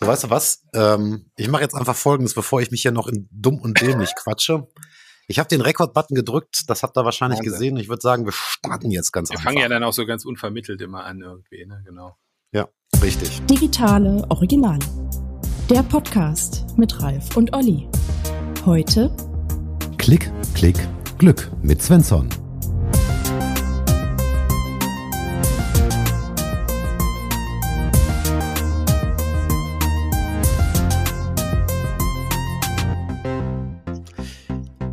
So, weißt du was? Ähm, ich mache jetzt einfach Folgendes, bevor ich mich hier noch in dumm und dämlich quatsche. Ich habe den Rekord-Button gedrückt, das habt ihr wahrscheinlich Wahnsinn. gesehen. Ich würde sagen, wir starten jetzt ganz wir einfach. Wir fangen ja dann auch so ganz unvermittelt immer an irgendwie, ne? Genau. Ja, richtig. Digitale Originale. Der Podcast mit Ralf und Olli. Heute Klick, Klick, Glück mit Svensson.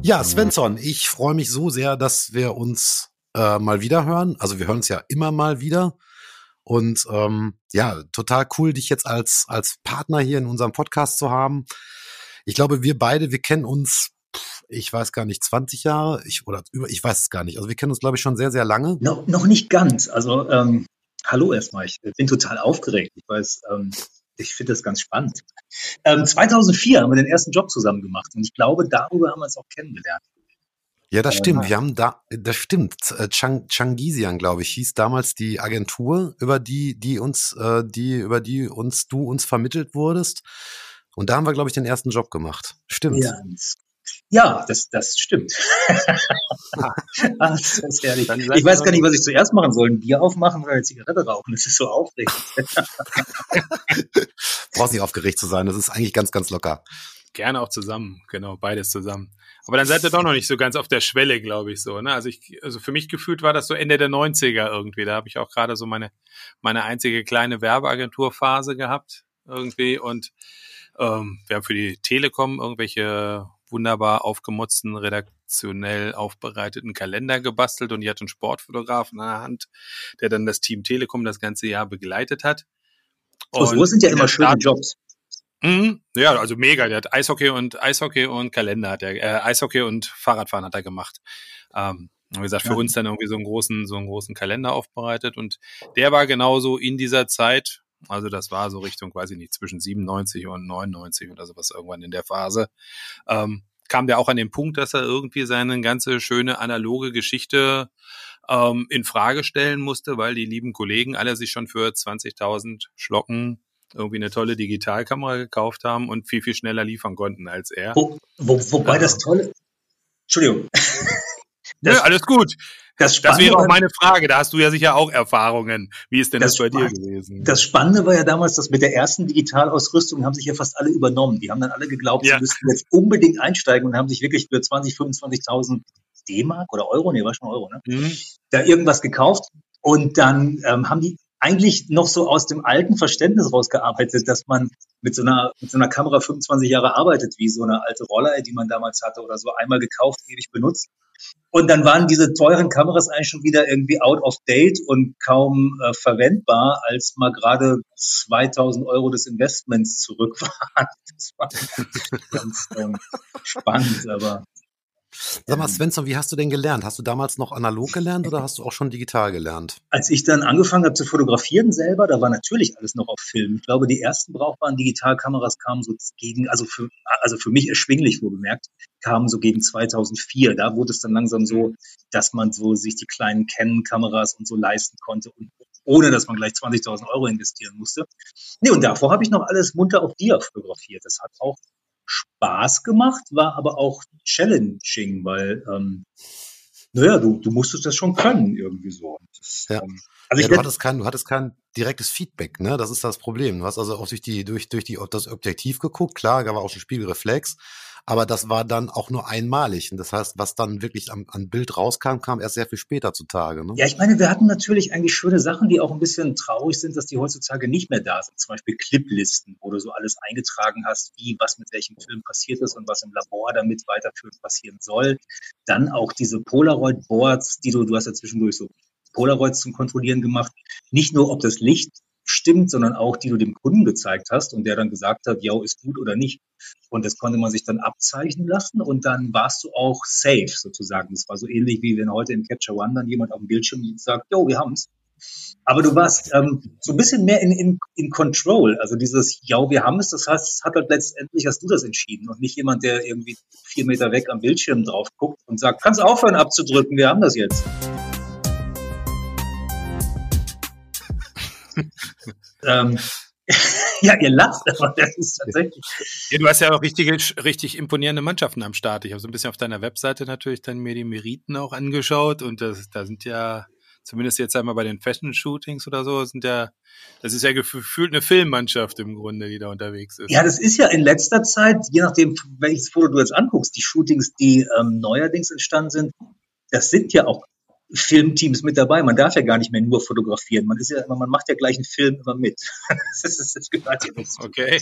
Ja, Svensson, ich freue mich so sehr, dass wir uns äh, mal wieder hören. Also wir hören uns ja immer mal wieder. Und ähm, ja, total cool, dich jetzt als, als Partner hier in unserem Podcast zu haben. Ich glaube, wir beide, wir kennen uns, ich weiß gar nicht, 20 Jahre, ich, oder über, ich weiß es gar nicht. Also wir kennen uns, glaube ich, schon sehr, sehr lange. No, noch nicht ganz. Also ähm, hallo erstmal, ich bin total aufgeregt. Ich weiß, ähm, ich finde das ganz spannend. Ähm, 2004 haben wir den ersten Job zusammen gemacht und ich glaube, darüber haben wir uns auch kennengelernt. Ja, das stimmt. Wir haben da, das stimmt. Äh, Chang, Changisian, glaube ich, hieß damals die Agentur, über die, die uns, äh, die, über die uns, du uns vermittelt wurdest. Und da haben wir, glaube ich, den ersten Job gemacht. Stimmt. Ja, ja, das, das stimmt. ah, das ist herrlich. Ich weiß gar nicht, was ich zuerst machen soll. Ein Bier aufmachen oder eine Zigarette rauchen. Das ist so aufregend. Brauchst nicht aufgeregt zu sein. Das ist eigentlich ganz, ganz locker. Gerne auch zusammen. Genau, beides zusammen. Aber dann seid ihr doch noch nicht so ganz auf der Schwelle, glaube ich so. Ne? Also ich, also für mich gefühlt war das so Ende der 90er irgendwie. Da habe ich auch gerade so meine, meine einzige kleine Werbeagenturphase gehabt irgendwie und ähm, wir haben für die Telekom irgendwelche wunderbar aufgemutzten, redaktionell aufbereiteten Kalender gebastelt und die hat einen Sportfotografen an der Hand, der dann das Team Telekom das ganze Jahr begleitet hat. Und so sind ja immer schöne Jobs. Mhm, ja, also mega. Der hat Eishockey und Eishockey und Kalender hat er, äh, Eishockey und Fahrradfahren hat er gemacht. Ähm, wie gesagt, für ja. uns dann irgendwie so einen großen, so einen großen Kalender aufbereitet und der war genauso in dieser Zeit, also das war so Richtung, weiß ich nicht, zwischen 97 und 99 oder sowas irgendwann in der Phase. Ähm, kam der auch an den Punkt, dass er irgendwie seine ganze schöne analoge Geschichte ähm, in Frage stellen musste, weil die lieben Kollegen alle sich schon für 20.000 Schlocken irgendwie eine tolle Digitalkamera gekauft haben und viel, viel schneller liefern konnten als er. Wo, wo, wobei das Tolle, Entschuldigung. Das, ja, alles gut. Das, das wäre auch meine Frage. Da hast du ja sicher auch Erfahrungen. Wie ist denn das, das bei dir gewesen? Das Spannende war ja damals, dass mit der ersten Digitalausrüstung haben sich ja fast alle übernommen. Die haben dann alle geglaubt, ja. sie müssten jetzt unbedingt einsteigen und haben sich wirklich für 20, 25.000 D-Mark oder Euro, nee, war schon Euro, ne? Mhm. Da irgendwas gekauft. Und dann ähm, haben die eigentlich noch so aus dem alten Verständnis rausgearbeitet, dass man mit so einer, mit so einer Kamera 25 Jahre arbeitet, wie so eine alte Roller, die man damals hatte oder so einmal gekauft, ewig benutzt. Und dann waren diese teuren Kameras eigentlich schon wieder irgendwie out of date und kaum äh, verwendbar, als mal gerade 2000 Euro des Investments zurück waren. Das war ganz ähm, spannend, aber Sag mal, Svensson, wie hast du denn gelernt? Hast du damals noch analog gelernt oder hast du auch schon digital gelernt? Als ich dann angefangen habe zu fotografieren selber, da war natürlich alles noch auf Film. Ich glaube, die ersten brauchbaren Digitalkameras kamen so gegen, also für, also für mich erschwinglich wohl bemerkt, kamen so gegen 2004. Da wurde es dann langsam so, dass man so sich die kleinen Canon-Kameras und so leisten konnte und ohne dass man gleich 20.000 Euro investieren musste. Nee, und davor habe ich noch alles munter auf Dia fotografiert. Das hat auch Spaß gemacht, war aber auch challenging, weil, ähm, naja, du, du musstest das schon können, irgendwie so. Das, ja. Ähm, also ja, du, hattest kein, du hattest kein direktes Feedback, ne? Das ist das Problem. Du hast also auch durch die, durch, durch die, das Objektiv geguckt, klar, da war auch schon Spiegelreflex, aber das war dann auch nur einmalig. Und das heißt, was dann wirklich am, an Bild rauskam, kam erst sehr viel später zutage. Ne? Ja, ich meine, wir hatten natürlich eigentlich schöne Sachen, die auch ein bisschen traurig sind, dass die heutzutage nicht mehr da sind. Zum Beispiel Cliplisten, wo du so alles eingetragen hast, wie was mit welchem Film passiert ist und was im Labor damit weiterführend passieren soll. Dann auch diese Polaroid-Boards, die du, du hast ja zwischendurch so Polaroids zum Kontrollieren gemacht. Nicht nur, ob das Licht stimmt, sondern auch die du dem Kunden gezeigt hast und der dann gesagt hat, ja, ist gut oder nicht. Und das konnte man sich dann abzeichnen lassen und dann warst du auch safe sozusagen. Das war so ähnlich wie wenn heute in Capture One dann jemand auf dem Bildschirm sagt, jo, wir haben's. Aber du warst ähm, so ein bisschen mehr in, in, in Control. Also dieses, ja, wir haben es, das heißt, hat halt letztendlich hast du das entschieden und nicht jemand, der irgendwie vier Meter weg am Bildschirm drauf guckt und sagt, kannst aufhören abzudrücken, wir haben das jetzt. Ähm, Ja, ihr lacht, aber das ist tatsächlich. Ja, du hast ja auch richtige, richtig imponierende Mannschaften am Start. Ich habe so ein bisschen auf deiner Webseite natürlich dann mir die Meriten auch angeschaut und das, da sind ja, zumindest jetzt einmal bei den Fashion-Shootings oder so, sind ja, das ist ja gefühlt eine Filmmannschaft im Grunde, die da unterwegs ist. Ja, das ist ja in letzter Zeit, je nachdem, welches Foto du jetzt anguckst, die Shootings, die ähm, neuerdings entstanden sind, das sind ja auch Filmteams mit dabei. Man darf ja gar nicht mehr nur fotografieren. Man ist ja immer, man macht ja gleich einen Film immer mit. das, ist, das gehört ja nicht. Okay.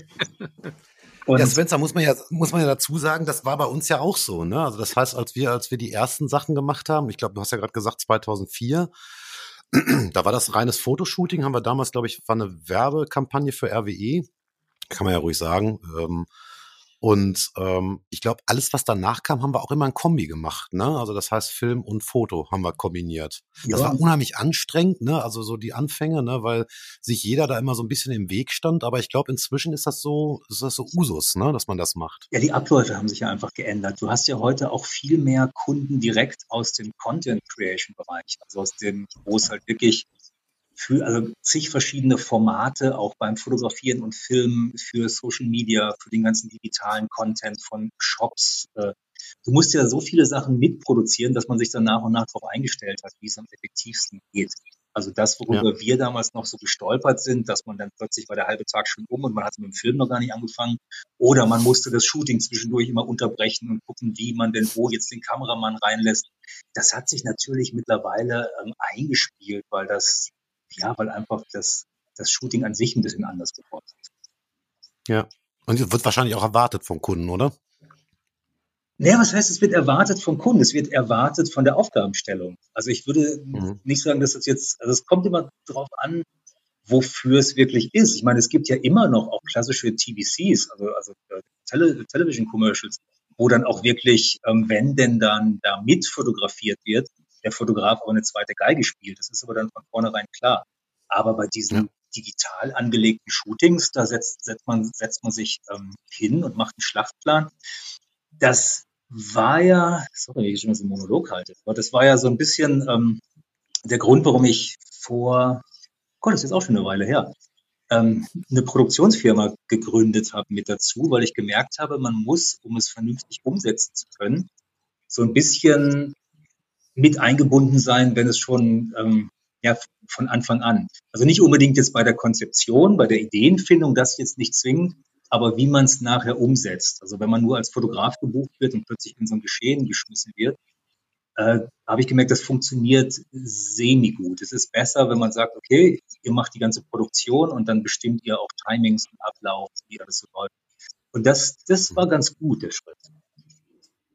Und ja, Spencer, muss man ja, muss man ja dazu sagen, das war bei uns ja auch so, ne? Also das heißt, als wir, als wir die ersten Sachen gemacht haben, ich glaube, du hast ja gerade gesagt 2004, da war das reines Fotoshooting, haben wir damals, glaube ich, war eine Werbekampagne für RWE, kann man ja ruhig sagen. Ähm, und ähm, ich glaube, alles, was danach kam, haben wir auch immer ein Kombi gemacht. Ne? Also das heißt, Film und Foto haben wir kombiniert. Das war unheimlich anstrengend, ne? Also so die Anfänge, ne, weil sich jeder da immer so ein bisschen im Weg stand. Aber ich glaube, inzwischen ist das so, ist das so Usus, ne, dass man das macht. Ja, die Abläufe haben sich ja einfach geändert. Du hast ja heute auch viel mehr Kunden direkt aus dem Content Creation Bereich, also aus dem, wo es halt wirklich für also zig verschiedene Formate, auch beim Fotografieren und Filmen, für Social Media, für den ganzen digitalen Content von Shops. Äh, du musst ja so viele Sachen mitproduzieren, dass man sich dann nach und nach darauf eingestellt hat, wie es am effektivsten geht. Also das, worüber ja. wir damals noch so gestolpert sind, dass man dann plötzlich war der halbe Tag schon um und man hatte mit dem Film noch gar nicht angefangen. Oder man musste das Shooting zwischendurch immer unterbrechen und gucken, wie man denn wo jetzt den Kameramann reinlässt. Das hat sich natürlich mittlerweile ähm, eingespielt, weil das ja, weil einfach das, das Shooting an sich ein bisschen anders geworden ist. Ja. Und es wird wahrscheinlich auch erwartet vom Kunden, oder? Naja, was heißt, es wird erwartet vom Kunden? Es wird erwartet von der Aufgabenstellung. Also ich würde mhm. nicht sagen, dass es jetzt, also es kommt immer darauf an, wofür es wirklich ist. Ich meine, es gibt ja immer noch auch klassische TVCs, also, also äh, Tele Television Commercials, wo dann auch wirklich, ähm, wenn denn dann da mit fotografiert wird, der Fotograf auch eine zweite Geige spielt. Das ist aber dann von vornherein klar. Aber bei diesen ja. digital angelegten Shootings, da setzt, setzt, man, setzt man sich ähm, hin und macht einen Schlachtplan. Das war ja, sorry, ich schon so einen Monolog halte, aber das war ja so ein bisschen ähm, der Grund, warum ich vor, Gott, das ist jetzt auch schon eine Weile her, ähm, eine Produktionsfirma gegründet habe mit dazu, weil ich gemerkt habe, man muss, um es vernünftig umsetzen zu können, so ein bisschen mit eingebunden sein, wenn es schon ähm, ja, von Anfang an. Also nicht unbedingt jetzt bei der Konzeption, bei der Ideenfindung, das jetzt nicht zwingend, aber wie man es nachher umsetzt. Also wenn man nur als Fotograf gebucht wird und plötzlich in so ein Geschehen geschmissen wird, äh, habe ich gemerkt, das funktioniert semi-gut. Es ist besser, wenn man sagt, okay, ihr macht die ganze Produktion und dann bestimmt ihr auch Timings und Ablauf, wie alles so läuft. Und das, das war ganz gut, der Schritt.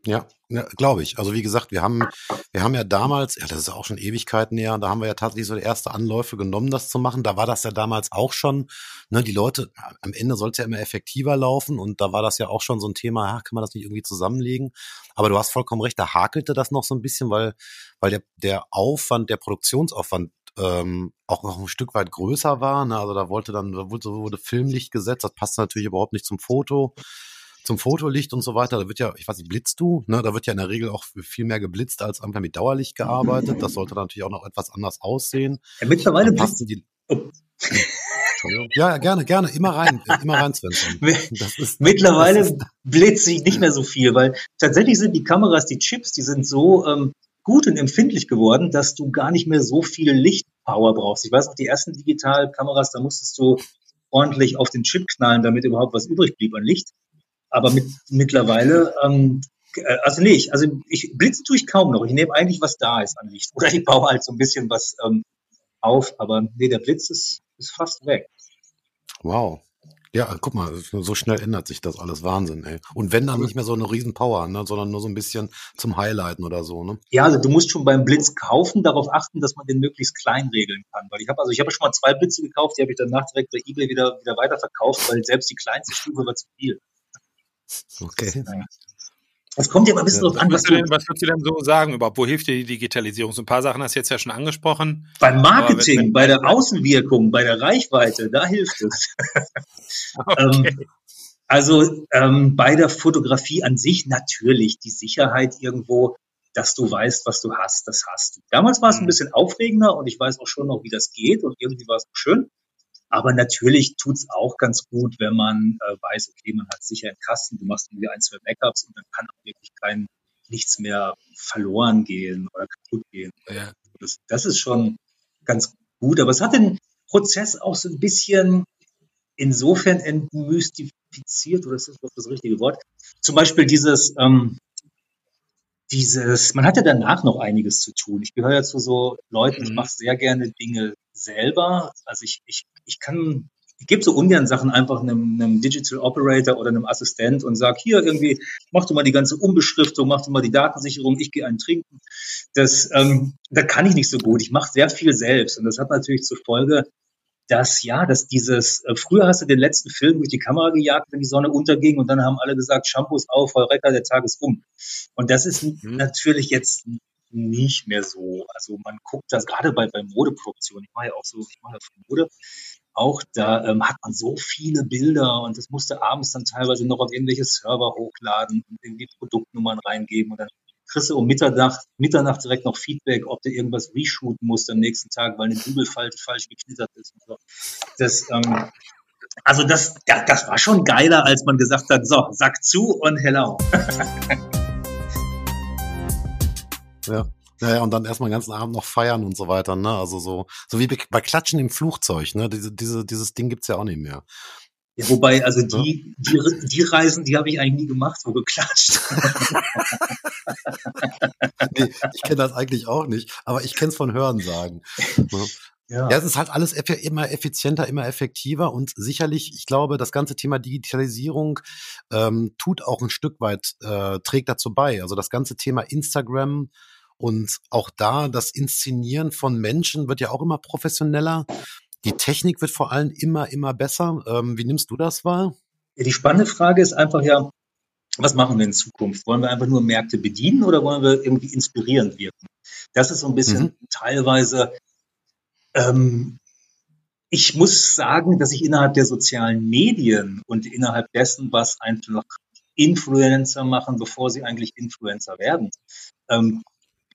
Ja, ja glaube ich. Also wie gesagt, wir haben, wir haben ja damals, ja, das ist auch schon Ewigkeiten näher, da haben wir ja tatsächlich so die erste Anläufe genommen, das zu machen. Da war das ja damals auch schon, ne, die Leute, am Ende soll es ja immer effektiver laufen und da war das ja auch schon so ein Thema, ja, kann man das nicht irgendwie zusammenlegen? Aber du hast vollkommen recht, da hakelte das noch so ein bisschen, weil, weil der, der Aufwand, der Produktionsaufwand ähm, auch noch ein Stück weit größer war. Ne? Also da wollte dann, da wurde, wurde Filmlicht gesetzt, das passt natürlich überhaupt nicht zum Foto zum Fotolicht und so weiter. Da wird ja, ich weiß nicht, blitzt du? Ne? Da wird ja in der Regel auch viel mehr geblitzt als einfach mit Dauerlicht gearbeitet. Das sollte natürlich auch noch etwas anders aussehen. Ja, mittlerweile passen die. Oh. Ja, gerne, gerne. Immer rein, immer rein, Svensson. Ist, mittlerweile blitze ich nicht mehr so viel, weil tatsächlich sind die Kameras, die Chips, die sind so ähm, gut und empfindlich geworden, dass du gar nicht mehr so viel Lichtpower brauchst. Ich weiß auch, die ersten Digitalkameras, da musstest du ordentlich auf den Chip knallen, damit überhaupt was übrig blieb an Licht. Aber mit, mittlerweile, ähm, äh, also nee, ich, also ich blitze tue ich kaum noch. Ich nehme eigentlich, was da ist an Licht. Oder ich baue halt so ein bisschen was ähm, auf, aber nee, der Blitz ist, ist fast weg. Wow. Ja, guck mal, so schnell ändert sich das alles. Wahnsinn, ey. Und wenn dann nicht mehr so eine riesen Power, ne, sondern nur so ein bisschen zum Highlighten oder so, ne? Ja, also du musst schon beim Blitz kaufen, darauf achten, dass man den möglichst klein regeln kann. Weil ich habe, also ich habe schon mal zwei Blitze gekauft, die habe ich danach direkt bei eBay wieder, wieder weiterverkauft, weil selbst die kleinste Stufe war zu viel. Okay. Es kommt ja mal ein bisschen drauf an, was, du, denn, was würdest du denn so sagen überhaupt? Wo hilft dir die Digitalisierung? So ein paar Sachen hast du jetzt ja schon angesprochen. Beim Marketing, wenn, bei der Außenwirkung, bei der Reichweite, da hilft es. okay. ähm, also ähm, bei der Fotografie an sich natürlich die Sicherheit irgendwo, dass du weißt, was du hast, das hast du. Damals war es ein mhm. bisschen aufregender und ich weiß auch schon noch, wie das geht und irgendwie war es schön. Aber natürlich tut's auch ganz gut, wenn man äh, weiß, okay, man hat sicher einen Kasten, du machst irgendwie ein, zwei Backups und dann kann auch wirklich kein nichts mehr verloren gehen oder kaputt gehen. Ja. Das, das ist schon ganz gut. Aber es hat den Prozess auch so ein bisschen insofern entmystifiziert, oder ist das das richtige Wort? Zum Beispiel dieses, ähm, dieses, man hat ja danach noch einiges zu tun. Ich gehöre ja zu so Leuten, mhm. ich mache sehr gerne Dinge selber. Also ich, ich, ich kann, ich gebe so ungern Sachen einfach einem, einem Digital Operator oder einem Assistent und sag hier irgendwie, mach du mal die ganze Umbeschriftung, mach du mal die Datensicherung, ich gehe einen trinken. Das, ähm, da kann ich nicht so gut. Ich mache sehr viel selbst und das hat natürlich zur Folge, dass ja, dass dieses, äh, früher hast du den letzten Film durch die Kamera gejagt, wenn die Sonne unterging und dann haben alle gesagt, Shampoos auf, Heureka, der Tag ist um. Und das ist mhm. natürlich jetzt nicht mehr so. Also man guckt das gerade bei, bei Modeproduktion, ich mache ja auch so, ich mache ja viel Mode, auch da ähm, hat man so viele Bilder und das musste abends dann teilweise noch auf irgendwelche Server hochladen und irgendwie Produktnummern reingeben und dann kriegst du um Mitternacht, Mitternacht direkt noch Feedback, ob du irgendwas reshooten musst am nächsten Tag, weil eine Bügelfalte falsch geknittert ist. Und so. Das, ähm, also das, das war schon geiler, als man gesagt hat, so, Sack zu und hello. ja. Ja, und dann erstmal den ganzen Abend noch feiern und so weiter, ne? Also so, so wie bei Klatschen im Flugzeug, ne? Diese, diese, dieses Ding gibt's ja auch nicht mehr. Ja, wobei, also die, die, die Reisen, die habe ich eigentlich nie gemacht, wo geklatscht. nee, ich kenne das eigentlich auch nicht, aber ich kenne es von Hörensagen. Ne? Ja. ja, es ist halt alles immer effizienter, immer effektiver und sicherlich, ich glaube, das ganze Thema Digitalisierung ähm, tut auch ein Stück weit, äh, trägt dazu bei. Also das ganze Thema Instagram und auch da das Inszenieren von Menschen wird ja auch immer professioneller. Die Technik wird vor allem immer, immer besser. Ähm, wie nimmst du das wahr? Ja, die spannende Frage ist einfach ja, was machen wir in Zukunft? Wollen wir einfach nur Märkte bedienen oder wollen wir irgendwie inspirierend wirken? Das ist so ein bisschen mhm. teilweise, ähm, ich muss sagen, dass ich innerhalb der sozialen Medien und innerhalb dessen, was einfach Influencer machen, bevor sie eigentlich Influencer werden, ähm,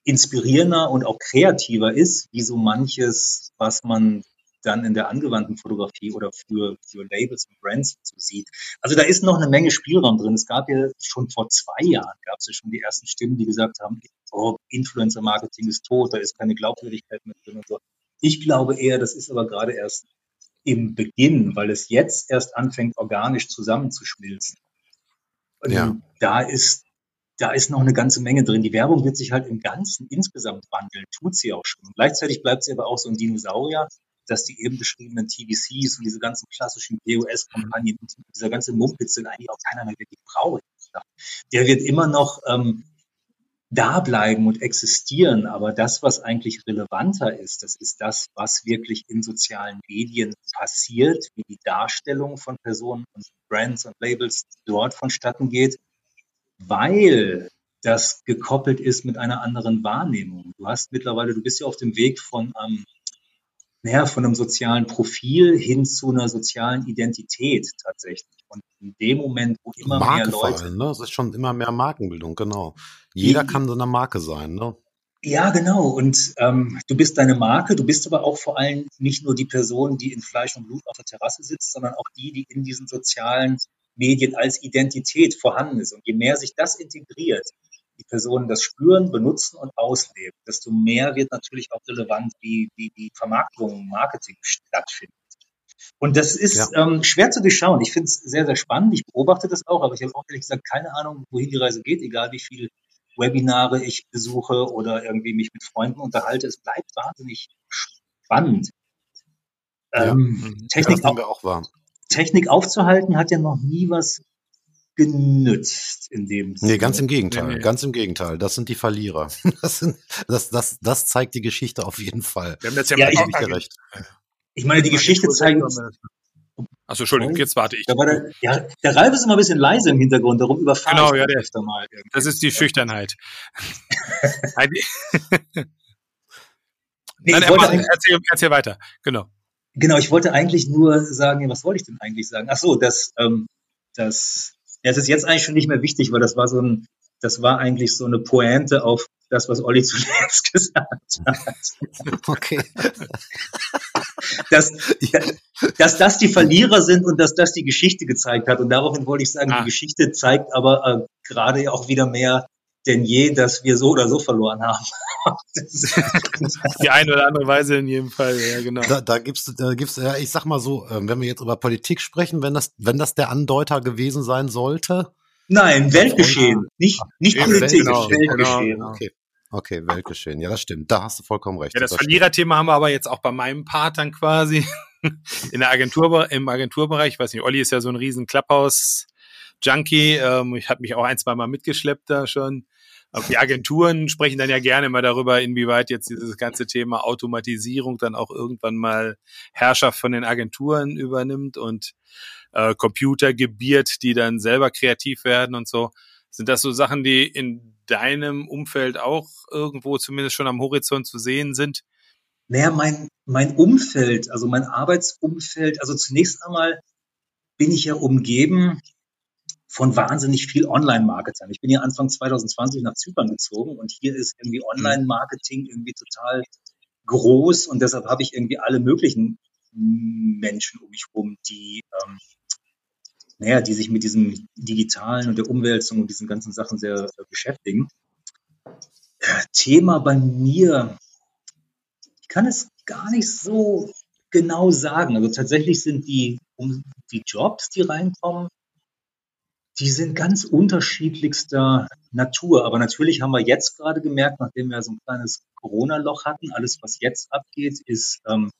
inspirierender und auch kreativer ist, wie so manches, was man dann in der angewandten Fotografie oder für, für Labels und Brands so sieht. Also da ist noch eine Menge Spielraum drin. Es gab ja schon vor zwei Jahren, gab es ja schon die ersten Stimmen, die gesagt haben, oh, Influencer-Marketing ist tot, da ist keine Glaubwürdigkeit mehr drin und so. Ich glaube eher, das ist aber gerade erst im Beginn, weil es jetzt erst anfängt, organisch zusammenzuschmilzen. Und ja. da ist da ist noch eine ganze Menge drin. Die Werbung wird sich halt im Ganzen insgesamt wandeln, tut sie auch schon. Und gleichzeitig bleibt sie aber auch so ein Dinosaurier, dass die eben beschriebenen TVCs und diese ganzen klassischen POS-Kampagnen, dieser ganze Mumpitz, den eigentlich auch keiner mehr wirklich braucht. Der wird immer noch ähm, da bleiben und existieren. Aber das, was eigentlich relevanter ist, das ist das, was wirklich in sozialen Medien passiert, wie die Darstellung von Personen und Brands und Labels dort vonstatten geht, weil das gekoppelt ist mit einer anderen Wahrnehmung. Du hast mittlerweile, du bist ja auf dem Weg von ähm, naja, von einem sozialen Profil hin zu einer sozialen Identität tatsächlich. Und in dem Moment, wo immer Marke mehr Leute. Allem, ne? Das ist schon immer mehr Markenbildung, genau. Jeder kann so eine Marke sein, ne? Ja, genau. Und ähm, du bist deine Marke, du bist aber auch vor allem nicht nur die Person, die in Fleisch und Blut auf der Terrasse sitzt, sondern auch die, die in diesen sozialen Medien als Identität vorhanden ist. Und je mehr sich das integriert, die Personen das spüren, benutzen und ausleben, desto mehr wird natürlich auch relevant, wie, wie die Vermarktung, Marketing stattfindet. Und das ist ja. ähm, schwer zu durchschauen. Ich finde es sehr, sehr spannend. Ich beobachte das auch, aber ich habe auch ehrlich gesagt keine Ahnung, wohin die Reise geht, egal wie viele Webinare ich besuche oder irgendwie mich mit Freunden unterhalte. Es bleibt wahnsinnig spannend. Ja, ähm, Technik, auch, Technik aufzuhalten hat ja noch nie was genützt in dem Sinne. Nee, ganz im Gegenteil, nee, nee. ganz im Gegenteil. Das sind die Verlierer. Das, sind, das, das, das zeigt die Geschichte auf jeden Fall. Wir haben das ja, ja ich, gerecht. Ich meine, die Geschichte zeigt uns. Achso, Entschuldigung, jetzt warte ich. Da der, ja, der Ralf ist immer ein bisschen leise im Hintergrund, darum überfahre genau, ich ja, der, öfter mal. Irgendwie. Das ist die Schüchternheit. nee, Nein, erzähl, erzähl, erzähl weiter, genau. Genau, ich wollte eigentlich nur sagen, was wollte ich denn eigentlich sagen? Ach so, dass, ähm, dass ja, es ist jetzt eigentlich schon nicht mehr wichtig, weil das war so ein, das war eigentlich so eine Pointe auf das, was Olli zuletzt gesagt hat. Okay. dass, dass das die Verlierer sind und dass das die Geschichte gezeigt hat. Und daraufhin wollte ich sagen, ah. die Geschichte zeigt aber äh, gerade auch wieder mehr denn je, dass wir so oder so verloren haben. die eine oder andere Weise in jedem Fall, ja, genau. Da, da gibt's, da gibt's, ja, ich sag mal so, ähm, wenn wir jetzt über Politik sprechen, wenn das, wenn das der Andeuter gewesen sein sollte. Nein, Weltgeschehen, nicht, nicht Politik, genau, Weltgeschehen. Genau, okay. Okay, Weltgeschehen. Ja, das stimmt. Da hast du vollkommen recht. Ja, das, das Verliererthema haben wir aber jetzt auch bei meinem Part dann quasi in der Agentur, im Agenturbereich. Ich weiß nicht, Olli ist ja so ein riesen Clubhouse-Junkie. Ähm, ich habe mich auch ein, zwei Mal mitgeschleppt da schon. Aber die Agenturen sprechen dann ja gerne mal darüber, inwieweit jetzt dieses ganze Thema Automatisierung dann auch irgendwann mal Herrschaft von den Agenturen übernimmt und äh, Computer gebiert, die dann selber kreativ werden und so. Sind das so Sachen, die in deinem Umfeld auch irgendwo zumindest schon am Horizont zu sehen sind? Naja, mein, mein Umfeld, also mein Arbeitsumfeld, also zunächst einmal bin ich ja umgeben von wahnsinnig viel Online-Marketing. Ich bin ja Anfang 2020 nach Zypern gezogen und hier ist irgendwie mhm. Online-Marketing irgendwie total groß und deshalb habe ich irgendwie alle möglichen Menschen um mich herum, die, ähm, naja, die sich mit diesem Digitalen und der Umwälzung und diesen ganzen Sachen sehr beschäftigen. Äh, Thema bei mir, ich kann es gar nicht so genau sagen. Also tatsächlich sind die, um, die Jobs, die reinkommen, die sind ganz unterschiedlichster Natur. Aber natürlich haben wir jetzt gerade gemerkt, nachdem wir so ein kleines Corona-Loch hatten, alles, was jetzt abgeht, ist ähm,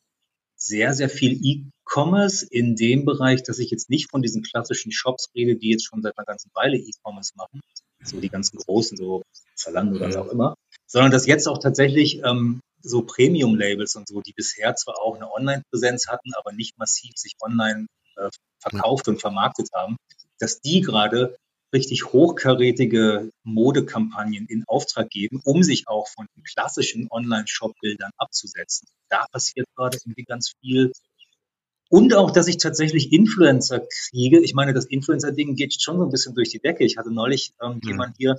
sehr, sehr viel E-Commerce in dem Bereich, dass ich jetzt nicht von diesen klassischen Shops rede, die jetzt schon seit einer ganzen Weile E-Commerce machen, so die ganzen großen, so Zalando oder was auch immer, sondern dass jetzt auch tatsächlich ähm, so Premium-Labels und so, die bisher zwar auch eine Online-Präsenz hatten, aber nicht massiv sich online äh, verkauft und vermarktet haben, dass die gerade richtig hochkarätige Modekampagnen in Auftrag geben, um sich auch von den klassischen Online-Shop-Bildern abzusetzen. Da passiert gerade irgendwie ganz viel. Und auch, dass ich tatsächlich Influencer kriege. Ich meine, das Influencer-Ding geht schon so ein bisschen durch die Decke. Ich hatte neulich ähm, mhm. jemand hier,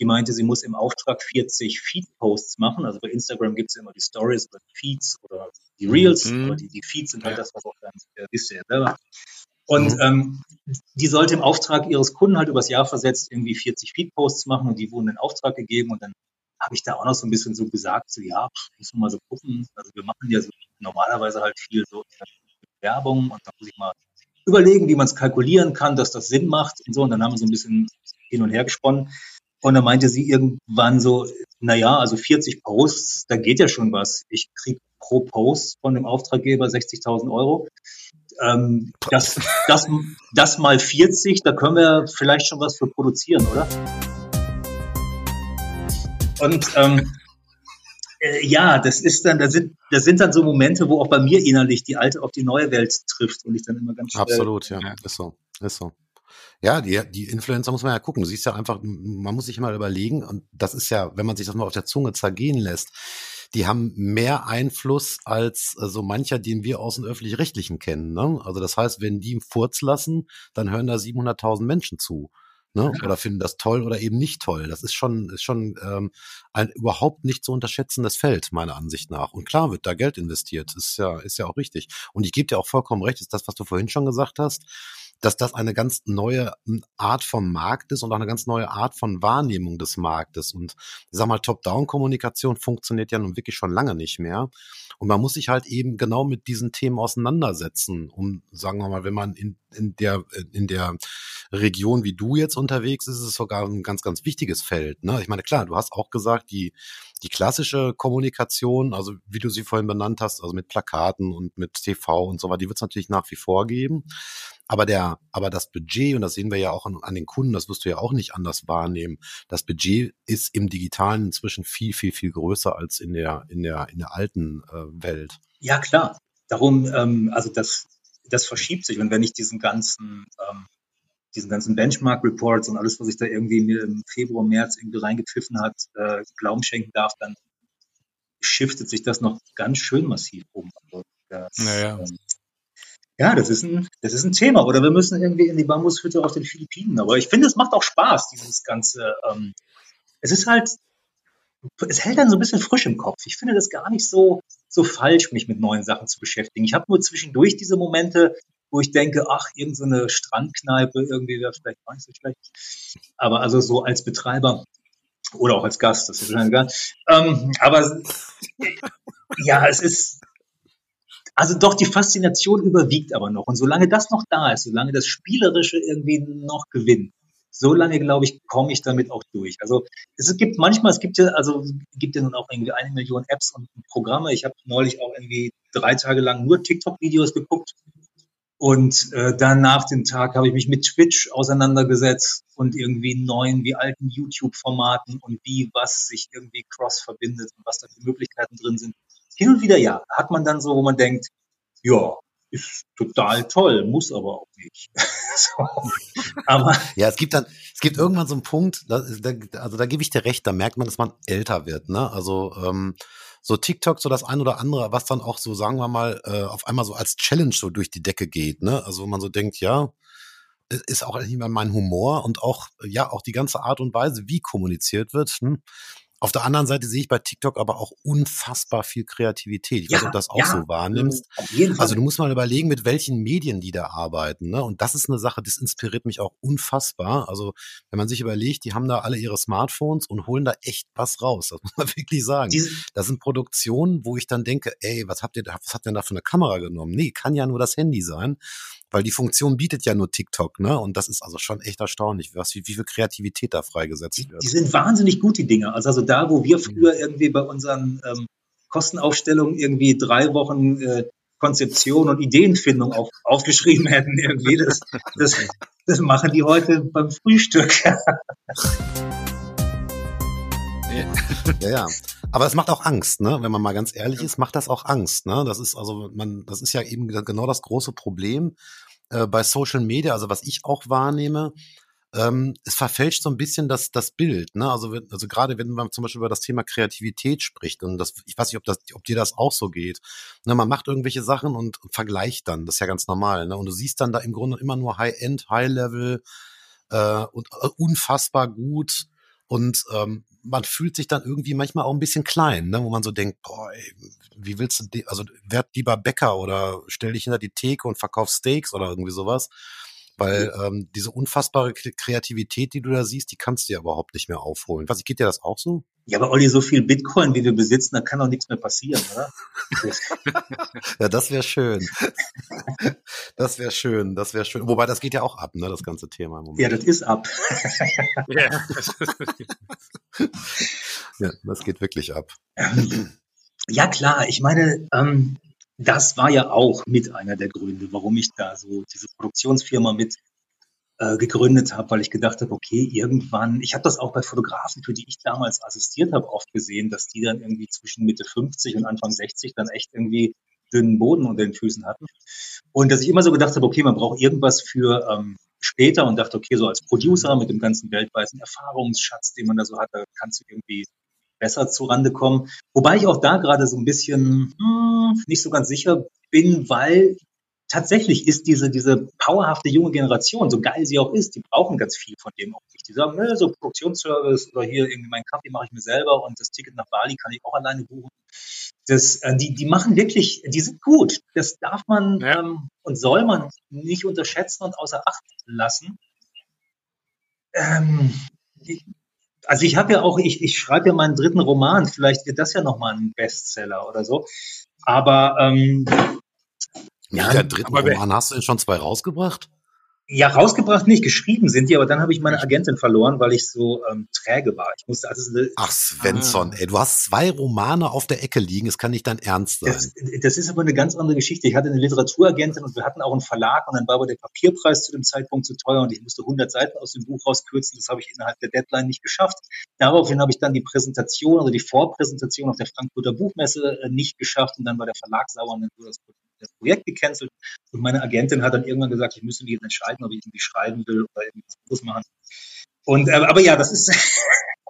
die meinte, sie muss im Auftrag 40 Feed-Posts machen. Also bei Instagram gibt es immer die Stories oder die Feeds oder die Reels, mhm. aber die, die Feeds sind halt das, was auch dann, äh, wisst ihr ja selber. Und mhm. ähm, die sollte im Auftrag ihres Kunden halt übers Jahr versetzt irgendwie 40 Feed-Posts machen und die wurden in Auftrag gegeben und dann habe ich da auch noch so ein bisschen so gesagt, so ja, muss man mal so gucken. Also wir machen ja so normalerweise halt viel so Werbung und da muss ich mal überlegen, wie man es kalkulieren kann, dass das Sinn macht und so. Und dann haben wir so ein bisschen hin und her gesponnen. Und dann meinte sie irgendwann so, na ja, also 40 Posts, da geht ja schon was. Ich krieg pro Post von dem Auftraggeber 60.000 Euro ähm, das, das, das mal 40, da können wir vielleicht schon was für produzieren, oder? Und ähm, äh, ja, das ist dann, da sind, das sind dann so Momente, wo auch bei mir innerlich die alte auf die neue Welt trifft und ich dann immer ganz schnell. Absolut, ja, ist so, ist so. Ja, die, die Influencer muss man ja gucken. Du siehst ja einfach, man muss sich mal überlegen, und das ist ja, wenn man sich das mal auf der Zunge zergehen lässt, die haben mehr Einfluss als äh, so mancher, den wir aus dem öffentlich-rechtlichen kennen. Ne? Also das heißt, wenn die einen Furz lassen, dann hören da 700.000 Menschen zu. Ne? Oder finden das toll oder eben nicht toll. Das ist schon, ist schon ähm, ein überhaupt nicht zu unterschätzendes Feld, meiner Ansicht nach. Und klar wird da Geld investiert. Ist ja, ist ja auch richtig. Und ich gebe dir auch vollkommen recht, ist das, was du vorhin schon gesagt hast dass das eine ganz neue hm, Art vom Markt ist und auch eine ganz neue Art von Wahrnehmung des Marktes. Und ich sag mal, Top-Down-Kommunikation funktioniert ja nun wirklich schon lange nicht mehr. Und man muss sich halt eben genau mit diesen Themen auseinandersetzen, um, sagen wir mal, wenn man in, in der, in der Region wie du jetzt unterwegs ist, ist es sogar ein ganz, ganz wichtiges Feld. Ne? Ich meine, klar, du hast auch gesagt, die, die klassische Kommunikation, also wie du sie vorhin benannt hast, also mit Plakaten und mit TV und so weiter, die wird es natürlich nach wie vor geben. Aber der, aber das Budget, und das sehen wir ja auch an, an, den Kunden, das wirst du ja auch nicht anders wahrnehmen. Das Budget ist im Digitalen inzwischen viel, viel, viel größer als in der, in der, in der alten äh, Welt. Ja, klar. Darum, ähm, also das, das verschiebt sich. Und wenn ich diesen ganzen, ähm, diesen ganzen Benchmark-Reports und alles, was sich da irgendwie mir im Februar, März irgendwie reingepfiffen hat, äh, Glauben schenken darf, dann shiftet sich das noch ganz schön massiv um. Also das, naja. ähm, ja, das ist ein, das ist ein Thema. Oder wir müssen irgendwie in die Bambushütte auf den Philippinen. Aber ich finde, es macht auch Spaß, dieses ganze. Ähm, es ist halt, es hält dann so ein bisschen frisch im Kopf. Ich finde das gar nicht so, so falsch, mich mit neuen Sachen zu beschäftigen. Ich habe nur zwischendurch diese Momente, wo ich denke, ach, irgendeine so Strandkneipe irgendwie wäre vielleicht gar nicht so schlecht. Aber also so als Betreiber oder auch als Gast, das ist schon egal. Ähm, aber ja, es ist, also doch, die Faszination überwiegt aber noch. Und solange das noch da ist, solange das Spielerische irgendwie noch gewinnt, so lange, glaube ich, komme ich damit auch durch. Also es gibt manchmal, es gibt ja, also gibt ja nun auch irgendwie eine Million Apps und Programme. Ich habe neulich auch irgendwie drei Tage lang nur TikTok-Videos geguckt. Und äh, dann nach dem Tag habe ich mich mit Twitch auseinandergesetzt und irgendwie neuen wie alten YouTube-Formaten und wie was sich irgendwie cross verbindet und was da für Möglichkeiten drin sind. Hin und wieder ja, hat man dann so, wo man denkt, ja, ist total toll, muss aber auch nicht. so. aber ja, es gibt dann, es gibt irgendwann so einen Punkt, da, da, also da gebe ich dir recht, da merkt man, dass man älter wird. Ne? Also ähm, so TikTok, so das ein oder andere, was dann auch so, sagen wir mal, äh, auf einmal so als Challenge so durch die Decke geht. Ne? Also wo man so denkt, ja, ist auch nicht mehr mein Humor und auch, ja, auch die ganze Art und Weise, wie kommuniziert wird. Hm? Auf der anderen Seite sehe ich bei TikTok aber auch unfassbar viel Kreativität. Ich ja, weiß nicht, ob du das auch ja, so wahrnimmst. Also du musst mal überlegen, mit welchen Medien die da arbeiten. Ne? Und das ist eine Sache, das inspiriert mich auch unfassbar. Also wenn man sich überlegt, die haben da alle ihre Smartphones und holen da echt was raus. Das muss man wirklich sagen. Diese das sind Produktionen, wo ich dann denke, ey, was habt ihr da, was habt ihr denn da für eine Kamera genommen? Nee, kann ja nur das Handy sein weil die Funktion bietet ja nur TikTok, ne? Und das ist also schon echt erstaunlich, was, wie, wie viel Kreativität da freigesetzt wird. Die, sind wahnsinnig gut, die Dinger. Also, also da, wo wir früher irgendwie bei unseren ähm, Kostenaufstellungen irgendwie drei Wochen äh, Konzeption und Ideenfindung auf, aufgeschrieben hätten, irgendwie, das, das, das machen die heute beim Frühstück. ja, ja. Aber es macht auch Angst, ne? Wenn man mal ganz ehrlich ist, macht das auch Angst, ne? Das ist also man, das ist ja eben genau das große Problem äh, bei Social Media. Also was ich auch wahrnehme, ähm, es verfälscht so ein bisschen das das Bild, ne? Also wenn, also gerade wenn man zum Beispiel über das Thema Kreativität spricht und das, ich weiß nicht, ob das, ob dir das auch so geht. Ne? Man macht irgendwelche Sachen und, und vergleicht dann, das ist ja ganz normal, ne? Und du siehst dann da im Grunde immer nur High-End, High-Level äh, und äh, unfassbar gut und ähm, man fühlt sich dann irgendwie manchmal auch ein bisschen klein, ne? wo man so denkt, boah, ey, wie willst du, also werd lieber Bäcker oder stell dich hinter die Theke und verkauf Steaks oder irgendwie sowas. Weil ähm, diese unfassbare Kreativität, die du da siehst, die kannst du ja überhaupt nicht mehr aufholen. Was, geht dir das auch so? Ja, aber Olli, so viel Bitcoin, wie wir besitzen, da kann doch nichts mehr passieren, oder? ja, das wäre schön. Das wäre schön, das wäre schön. Wobei, das geht ja auch ab, ne, das ganze Thema. Ja, das ist ab. ja, das geht wirklich ab. Ja, klar. Ich meine, ähm, das war ja auch mit einer der Gründe, warum ich da so diese Produktionsfirma mit äh, gegründet habe, weil ich gedacht habe, okay, irgendwann, ich habe das auch bei Fotografen, für die ich damals assistiert habe, oft gesehen, dass die dann irgendwie zwischen Mitte 50 und Anfang 60 dann echt irgendwie dünnen Boden unter den Füßen hatten. Und dass ich immer so gedacht habe, okay, man braucht irgendwas für ähm, später und dachte, okay, so als Producer mit dem ganzen weltweiten Erfahrungsschatz, den man da so hat, da kannst du irgendwie besser zurande kommen. Wobei ich auch da gerade so ein bisschen hm, nicht so ganz sicher bin, weil tatsächlich ist diese, diese powerhafte junge Generation, so geil sie auch ist, die brauchen ganz viel von dem auch nicht. Die sagen, ne, so Produktionsservice oder hier irgendwie meinen Kaffee mache ich mir selber und das Ticket nach Bali kann ich auch alleine buchen. Das, äh, die, die machen wirklich, die sind gut. Das darf man ja. ähm, und soll man nicht unterschätzen und außer Acht lassen. Ähm, also ich habe ja auch, ich, ich schreibe ja meinen dritten Roman, vielleicht wird das ja nochmal ein Bestseller oder so. Aber ähm, ja, der dritten Roman hast du denn schon zwei rausgebracht? Ja, rausgebracht nicht, geschrieben sind die, aber dann habe ich meine Agentin verloren, weil ich so ähm, träge war. Ich musste also Ach Svensson, ah. ey, du hast zwei Romane auf der Ecke liegen, es kann nicht dein Ernst sein. Das, das, ist aber eine ganz andere Geschichte. Ich hatte eine Literaturagentin und wir hatten auch einen Verlag und dann war aber der Papierpreis zu dem Zeitpunkt zu teuer und ich musste 100 Seiten aus dem Buch rauskürzen. Das habe ich innerhalb der Deadline nicht geschafft. Daraufhin habe ich dann die Präsentation, also die Vorpräsentation auf der Frankfurter Buchmesse äh, nicht geschafft und dann war der Verlag sauer und dann wurde das das Projekt gecancelt. Und meine Agentin hat dann irgendwann gesagt, ich müsste mich jetzt entscheiden, ob ich irgendwie schreiben will oder irgendwas anderes machen. Und, äh, aber ja, das ist,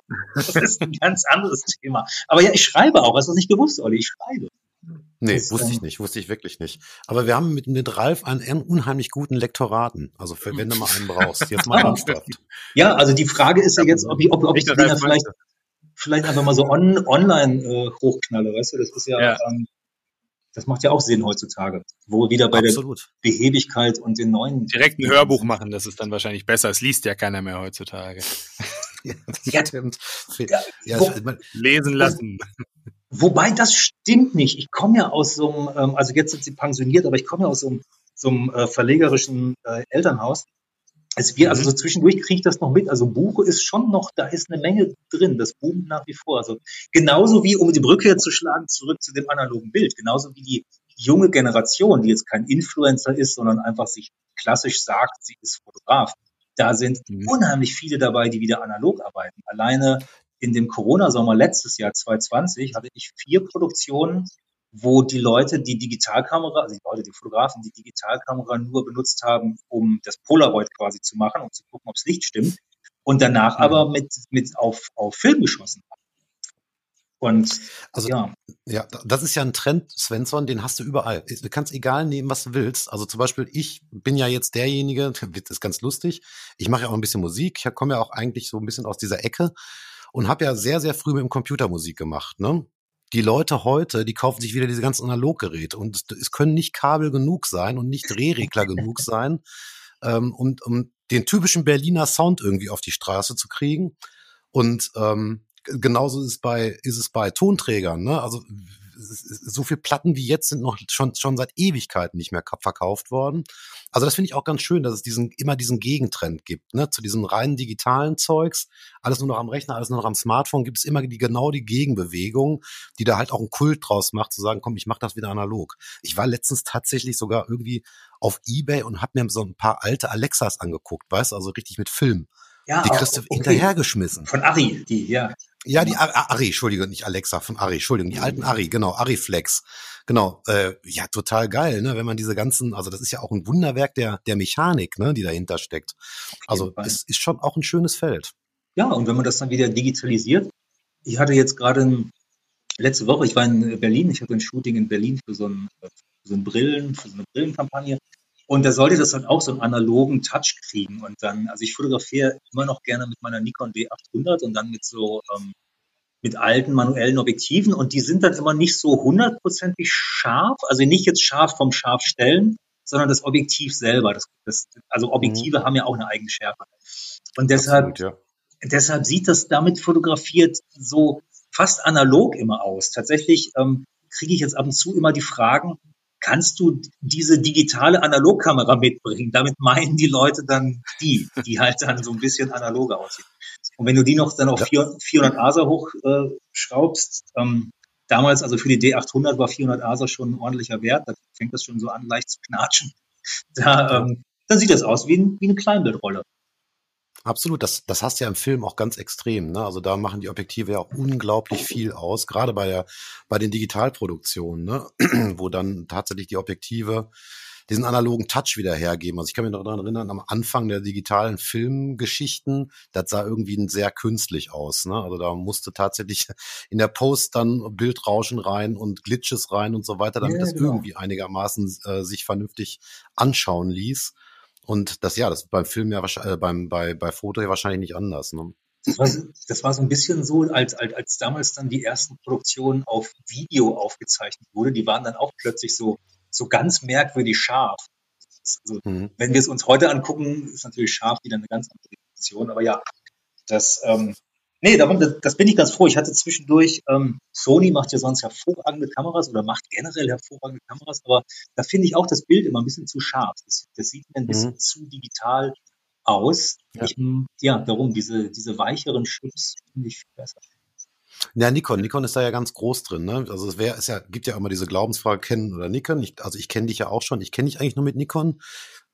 das ist ein ganz anderes Thema. Aber ja, ich schreibe auch. Hast du das nicht gewusst, Olli? Ich schreibe. Nee, das, wusste ich nicht, wusste ich wirklich nicht. Aber wir haben mit, mit Ralf einen unheimlich guten Lektoraten. Also für, wenn du mal einen brauchst, jetzt mal ernsthaft. Ja, also die Frage ist ja jetzt, ob ich, ob, ob ich den vielleicht, vielleicht einfach mal so on, online äh, hochknalle, weißt du? Das ist ja, ja. Ähm, Das macht ja auch Sinn heutzutage. Wo wieder bei Absolut. der Behebigkeit und den neuen. Direkt ein Hörbuch machen, das ist dann wahrscheinlich besser. Es liest ja keiner mehr heutzutage. ja, stimmt. Ja, ja, wo, lesen lassen. Wobei das stimmt nicht. Ich komme ja aus so einem, ähm, also jetzt sind sie pensioniert, aber ich komme ja aus so einem, so einem äh, verlegerischen äh, Elternhaus. Also wir, also so mhm. zwischendurch kriege ich das noch mit. Also Buch ist schon noch, da ist eine Menge drin. Das boomt nach wie vor. Also genauso wie, um die Brücke zu schlagen, zurück zu dem analogen Bild. Genauso wie die junge Generation, die jetzt kein Influencer ist, sondern einfach sich klassisch sagt, sie ist Fotograf. Da sind mhm. unheimlich viele dabei, die wieder analog arbeiten. Alleine in dem Corona-Sommer letztes Jahr 2020 hatte ich vier Produktionen, wo die Leute die Digitalkamera, also die Leute, die Fotografen, die Digitalkamera nur benutzt haben, um das Polaroid quasi zu machen, um zu gucken, ob das Licht stimmt, und danach mhm. aber mit, mit auf, auf Film geschossen haben. Und also ja. ja, das ist ja ein Trend, Svensson, den hast du überall. Du kannst egal nehmen, was du willst. Also zum Beispiel, ich bin ja jetzt derjenige, das ist ganz lustig. Ich mache ja auch ein bisschen Musik. Ich komme ja auch eigentlich so ein bisschen aus dieser Ecke und habe ja sehr, sehr früh mit dem Computer Musik gemacht. Ne? Die Leute heute, die kaufen sich wieder diese ganzen Analoggeräte und es können nicht Kabel genug sein und nicht Drehregler genug sein, ähm, um, um den typischen Berliner Sound irgendwie auf die Straße zu kriegen. Und ähm, genauso ist es bei, ist es bei Tonträgern. Ne? Also so viel Platten wie jetzt sind noch schon, schon seit Ewigkeiten nicht mehr verkauft worden. Also das finde ich auch ganz schön, dass es diesen, immer diesen Gegentrend gibt, ne, zu diesen reinen digitalen Zeugs. Alles nur noch am Rechner, alles nur noch am Smartphone, gibt es immer die, genau die Gegenbewegung, die da halt auch einen Kult draus macht, zu sagen, komm, ich mach das wieder analog. Ich war letztens tatsächlich sogar irgendwie auf Ebay und habe mir so ein paar alte Alexas angeguckt, weißt du, also richtig mit Film. Ja, die kriegst du okay. hinterhergeschmissen. Von Ari, die, ja. Ja, die Ari, Entschuldige, nicht Alexa, von Ari, Entschuldigung, die alten Ari, genau, Ariflex. Genau, äh, ja, total geil, ne, wenn man diese ganzen, also das ist ja auch ein Wunderwerk der, der Mechanik, ne, die dahinter steckt. Also es ist schon auch ein schönes Feld. Ja, und wenn man das dann wieder digitalisiert, ich hatte jetzt gerade letzte Woche, ich war in Berlin, ich hatte ein Shooting in Berlin für so ein, für so ein Brillen, für so eine Brillenkampagne. Und da sollte das dann auch so einen analogen Touch kriegen. Und dann, also ich fotografiere immer noch gerne mit meiner Nikon D800 und dann mit so, ähm, mit alten manuellen Objektiven. Und die sind dann immer nicht so hundertprozentig scharf. Also nicht jetzt scharf vom Scharfstellen, sondern das Objektiv selber. Das, das, also Objektive mhm. haben ja auch eine eigene Schärfe. Und deshalb, Absolut, ja. deshalb sieht das damit fotografiert so fast analog immer aus. Tatsächlich ähm, kriege ich jetzt ab und zu immer die Fragen, kannst du diese digitale Analogkamera mitbringen. Damit meinen die Leute dann die, die halt dann so ein bisschen analoger aussieht. Und wenn du die noch dann auf ja. 400 ASA hochschraubst, äh, ähm, damals, also für die D800 war 400 ASA schon ein ordentlicher Wert, da fängt das schon so an, leicht zu knatschen. Da, ähm, dann sieht das aus wie, ein, wie eine Kleinbildrolle. Absolut, das, das hast du ja im Film auch ganz extrem. Ne? Also da machen die Objektive ja auch unglaublich viel aus, gerade bei der bei den Digitalproduktionen, ne? wo dann tatsächlich die Objektive diesen analogen Touch wieder hergeben. Also ich kann mich noch daran erinnern, am Anfang der digitalen Filmgeschichten, das sah irgendwie sehr künstlich aus. Ne? Also da musste tatsächlich in der Post dann Bildrauschen rein und Glitches rein und so weiter, damit ja, das genau. irgendwie einigermaßen äh, sich vernünftig anschauen ließ. Und das ja, das beim Film ja wahrscheinlich, äh, beim bei bei Foto ja wahrscheinlich nicht anders. Ne? Das war, das war so ein bisschen so, als, als, als damals dann die ersten Produktionen auf Video aufgezeichnet wurde, die waren dann auch plötzlich so, so ganz merkwürdig scharf. Also, mhm. Wenn wir es uns heute angucken, ist natürlich scharf wieder eine ganz andere Definition, aber ja, das, ähm, Nee, darum, das, das bin ich ganz froh. Ich hatte zwischendurch, ähm, Sony macht ja sonst hervorragende Kameras oder macht generell hervorragende Kameras, aber da finde ich auch das Bild immer ein bisschen zu scharf. Das, das sieht mir ein bisschen mhm. zu digital aus. Ja. Ich, ja, darum, diese, diese weicheren Chips finde ich viel besser. Ja, Nikon. Nikon ist da ja ganz groß drin. Ne? Also es wäre, es ja, gibt ja immer diese Glaubensfrage, kennen oder Nikon. Ich, also ich kenne dich ja auch schon. Ich kenne dich eigentlich nur mit Nikon.